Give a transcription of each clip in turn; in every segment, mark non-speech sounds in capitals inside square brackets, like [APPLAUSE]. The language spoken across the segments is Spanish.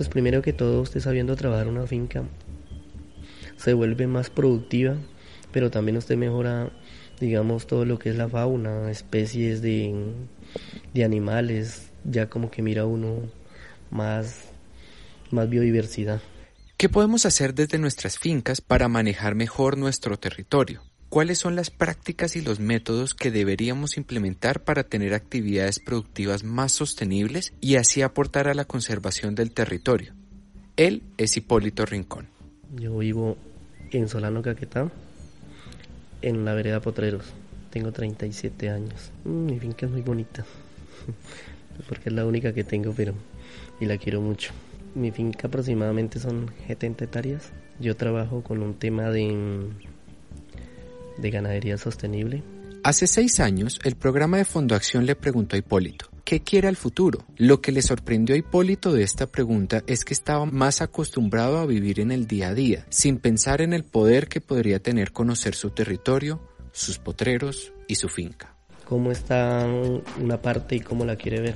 Pues primero que todo, usted sabiendo trabajar una finca, se vuelve más productiva, pero también usted mejora, digamos, todo lo que es la fauna, especies de, de animales, ya como que mira uno más, más biodiversidad. ¿Qué podemos hacer desde nuestras fincas para manejar mejor nuestro territorio? ¿Cuáles son las prácticas y los métodos que deberíamos implementar para tener actividades productivas más sostenibles y así aportar a la conservación del territorio? Él es Hipólito Rincón. Yo vivo en Solano Caquetá, en la vereda Potreros. Tengo 37 años. Mm, mi finca es muy bonita, [LAUGHS] porque es la única que tengo, pero y la quiero mucho. Mi finca aproximadamente son 70 hectáreas. Yo trabajo con un tema de de ganadería sostenible. Hace seis años, el programa de Fondo Acción le preguntó a Hipólito, ¿qué quiere al futuro? Lo que le sorprendió a Hipólito de esta pregunta es que estaba más acostumbrado a vivir en el día a día, sin pensar en el poder que podría tener conocer su territorio, sus potreros y su finca. ¿Cómo está una parte y cómo la quiere ver?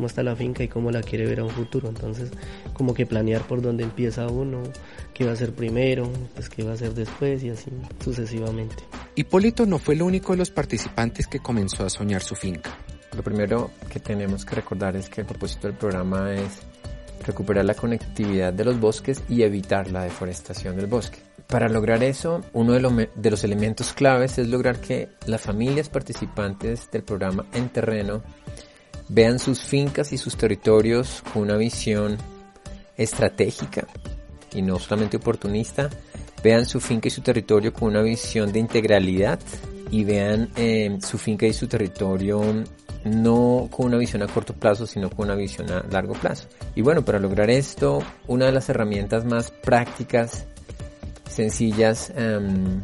Cómo está la finca y cómo la quiere ver a un futuro. Entonces, como que planear por dónde empieza uno, qué va a ser primero, pues qué va a ser después y así sucesivamente. Hipólito no fue el único de los participantes que comenzó a soñar su finca. Lo primero que tenemos que recordar es que el propósito del programa es recuperar la conectividad de los bosques y evitar la deforestación del bosque. Para lograr eso, uno de, de, los elementos claves es lograr que las familias participantes del programa en terreno vean sus fincas y sus territorios con una visión estratégica y no solamente oportunista, vean su finca y su territorio con una visión de integralidad y vean eh, su finca y su territorio no con una visión a corto plazo, sino con una visión a largo plazo. Y bueno, para lograr esto, una de las herramientas más prácticas, sencillas, em,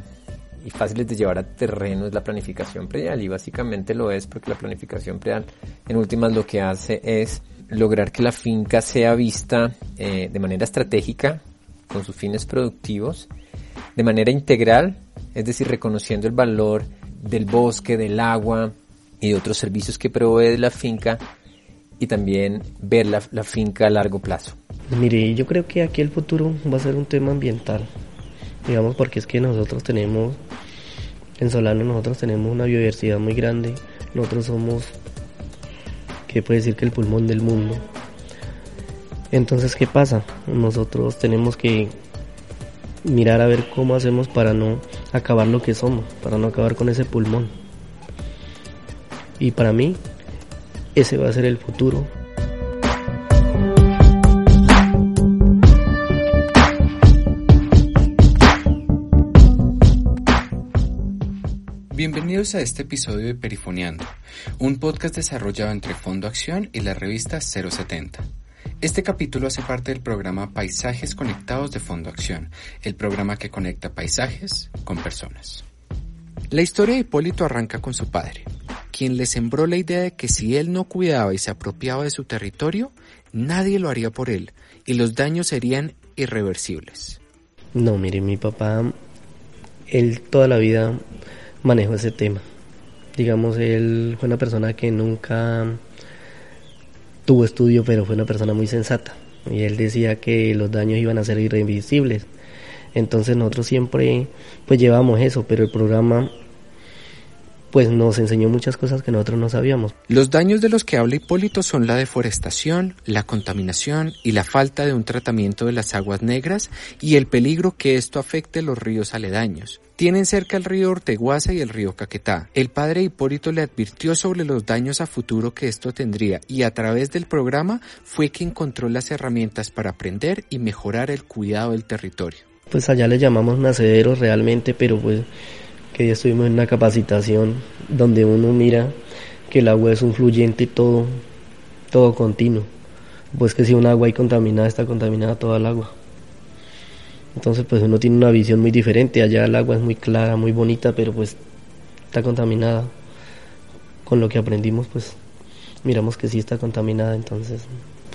y fáciles de llevar a terreno es la planificación predial y básicamente lo es porque la planificación predial en últimas lo que hace es lograr que la finca sea vista eh, de manera estratégica con sus fines productivos, de manera integral, es decir, reconociendo el valor del bosque, del agua y de otros servicios que provee la finca y también ver la, la finca a largo plazo. Mire, yo creo que aquí el futuro va a ser un tema ambiental digamos porque es que nosotros tenemos, en Solano nosotros tenemos una biodiversidad muy grande, nosotros somos, que puede decir que el pulmón del mundo. Entonces, ¿qué pasa? Nosotros tenemos que mirar a ver cómo hacemos para no acabar lo que somos, para no acabar con ese pulmón. Y para mí, ese va a ser el futuro Bienvenidos a este episodio de Perifoneando, un podcast desarrollado entre Fondo Acción y la revista 070. Este capítulo hace parte del programa Paisajes Conectados de Fondo Acción, el programa que conecta paisajes con personas. La historia de Hipólito arranca con su padre, quien le sembró la idea de que si él no cuidaba y se apropiaba de su territorio, nadie lo haría por él y los daños serían irreversibles. No, mire, mi papá, él toda la vida manejo ese tema. Digamos, él fue una persona que nunca tuvo estudio, pero fue una persona muy sensata. Y él decía que los daños iban a ser irreversibles. Entonces nosotros siempre pues llevamos eso, pero el programa pues nos enseñó muchas cosas que nosotros no sabíamos. Los daños de los que habla Hipólito son la deforestación, la contaminación y la falta de un tratamiento de las aguas negras y el peligro que esto afecte los ríos aledaños. Tienen cerca el río Orteguaza y el río Caquetá. El padre Hipólito le advirtió sobre los daños a futuro que esto tendría y a través del programa fue que encontró las herramientas para aprender y mejorar el cuidado del territorio. Pues allá le llamamos nacederos realmente, pero pues que ya estuvimos en una capacitación donde uno mira que el agua es un fluyente todo, todo continuo. Pues que si un agua hay contaminada, está contaminada toda el agua. Entonces pues uno tiene una visión muy diferente. Allá el agua es muy clara, muy bonita, pero pues está contaminada. Con lo que aprendimos pues miramos que sí está contaminada, entonces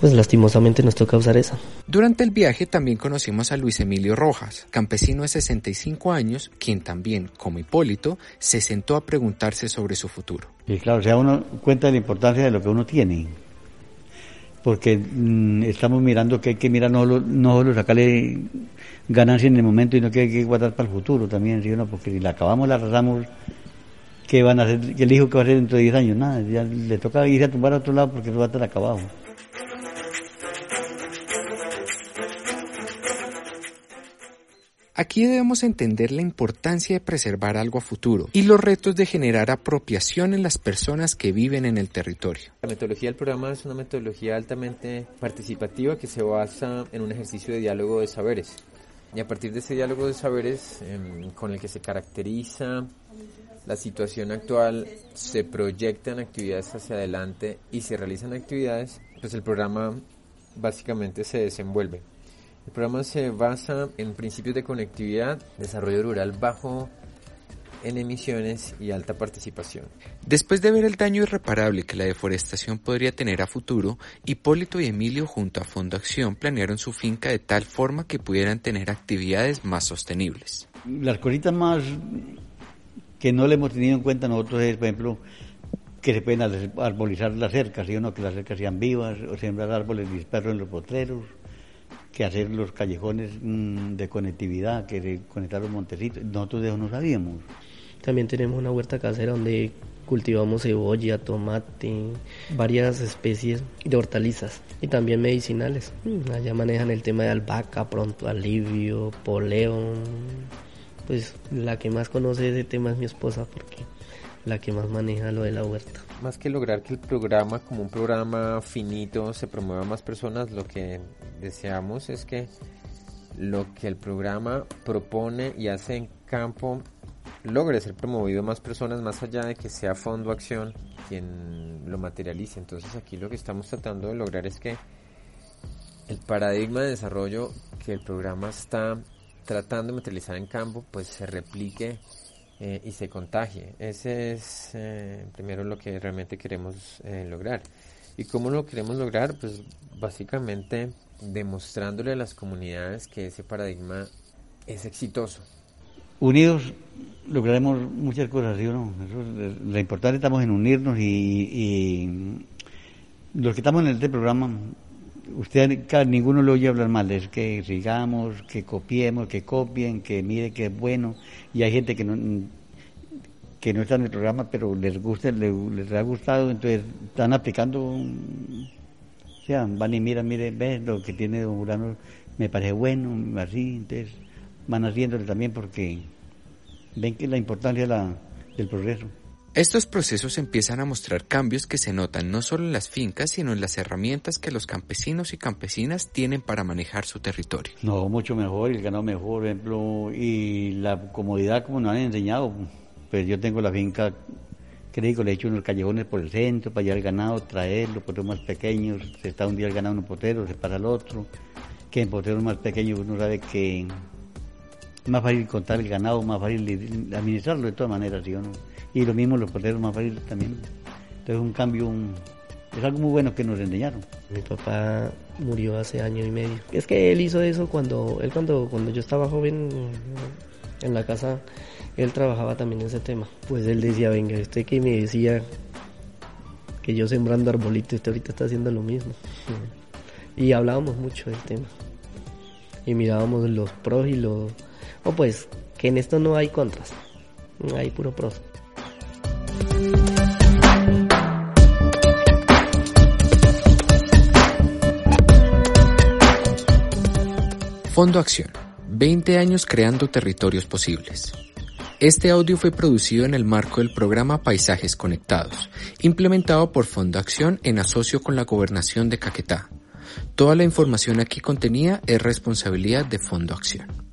pues lastimosamente nos toca usar esa. Durante el viaje también conocimos a Luis Emilio Rojas, campesino de 65 años, quien también, como Hipólito, se sentó a preguntarse sobre su futuro. Y claro, o sea, uno cuenta la importancia de lo que uno tiene. porque mm, estamos mirando que hay que mirar no, no solo sacarle ganancia en el momento, sino que hay que guardar para el futuro también, ¿sí no? Porque si la acabamos, la arrasamos, ¿qué van a hacer? ¿Qué dijo que va a hacer dentro de 10 años? Nada, ya le toca irse a tumbar a otro lado porque eso va a estar acabado. Aquí debemos entender la importancia de preservar algo a futuro y los retos de generar apropiación en las personas que viven en el territorio. La metodología del programa es una metodología altamente participativa que se basa en un ejercicio de diálogo de saberes. Y a partir de ese diálogo de saberes em, con el que se caracteriza la situación actual, se proyectan actividades hacia adelante y se realizan actividades, pues el programa básicamente se desenvuelve. El programa se basa en principios de conectividad, desarrollo rural bajo en emisiones y alta participación. Después de ver el daño irreparable que la deforestación podría tener a futuro, Hipólito y Emilio junto a Fondo Acción planearon su finca de tal forma que pudieran tener actividades más sostenibles. Las cositas más que no le hemos tenido en cuenta nosotros es, por ejemplo, que se pueden arbolizar las cercas, ¿sí o no? que las cercas sean vivas, o sembrar árboles dispersos en los potreros, que hacer los callejones mm, de conectividad, que conectar los montecitos. Nosotros de eso no sabíamos. También tenemos una huerta casera donde cultivamos cebolla, tomate, varias especies de hortalizas y también medicinales. Mm, allá manejan el tema de albahaca, pronto alivio, poleo. Pues la que más conoce ese tema es mi esposa porque la que más maneja lo de la huerta. Más que lograr que el programa, como un programa finito, se promueva a más personas, lo que deseamos es que lo que el programa propone y hace en campo logre ser promovido a más personas, más allá de que sea Fondo Acción quien lo materialice. Entonces aquí lo que estamos tratando de lograr es que el paradigma de desarrollo que el programa está tratando de materializar en campo, pues se replique eh, y se contagie. Ese es eh, primero lo que realmente queremos eh, lograr. ¿Y cómo lo queremos lograr? Pues básicamente demostrándole a las comunidades que ese paradigma es exitoso. Unidos lograremos muchas cosas, ¿sí no? lo importante estamos en unirnos y, los que estamos en este programa, usted, ninguno lo oye hablar mal, es que sigamos, que copiemos, que copien, que mire que es bueno, y hay gente que no que no está en el programa, pero les gusta, les, ha gustado, entonces están aplicando, o sea, van y miran, mire, ve lo que tiene Don Urano, me parece bueno, así, entonces van haciéndole también porque ven que la importancia del progreso. Estos procesos empiezan a mostrar cambios que se notan no solo en las fincas, sino en las herramientas que los campesinos y campesinas tienen para manejar su territorio. No, mucho mejor, el ganado mejor, por ejemplo, y la comodidad como nos han enseñado. Pues yo tengo la finca, creo le he hecho unos callejones por el centro para llevar el ganado, traerlo, potreros más pequeños, se está un día el ganado en un potero, se para el otro, que en potreros más pequeños uno sabe que más fácil contar el ganado, más fácil administrarlo de todas maneras, ¿sí o no? y lo mismo los porteros más fáciles también. Entonces un cambio, es algo muy bueno que nos enseñaron. Mi papá murió hace año y medio. Es que él hizo eso cuando, él cuando, cuando yo estaba joven en la casa, él trabajaba también en ese tema. Pues él decía, venga, usted que me decía que yo sembrando arbolitos, usted ahorita está haciendo lo mismo. [LAUGHS] Y hablábamos mucho del tema. Y mirábamos los pros y los... O pues, que en esto no hay contras, hay puro pros. Fondo Acción. 20 años creando territorios posibles. Este audio fue producido en el marco del programa Paisajes Conectados, implementado por Fondo Acción en asocio con la Gobernación de Caquetá. Toda la información aquí contenida es responsabilidad de Fondo Acción.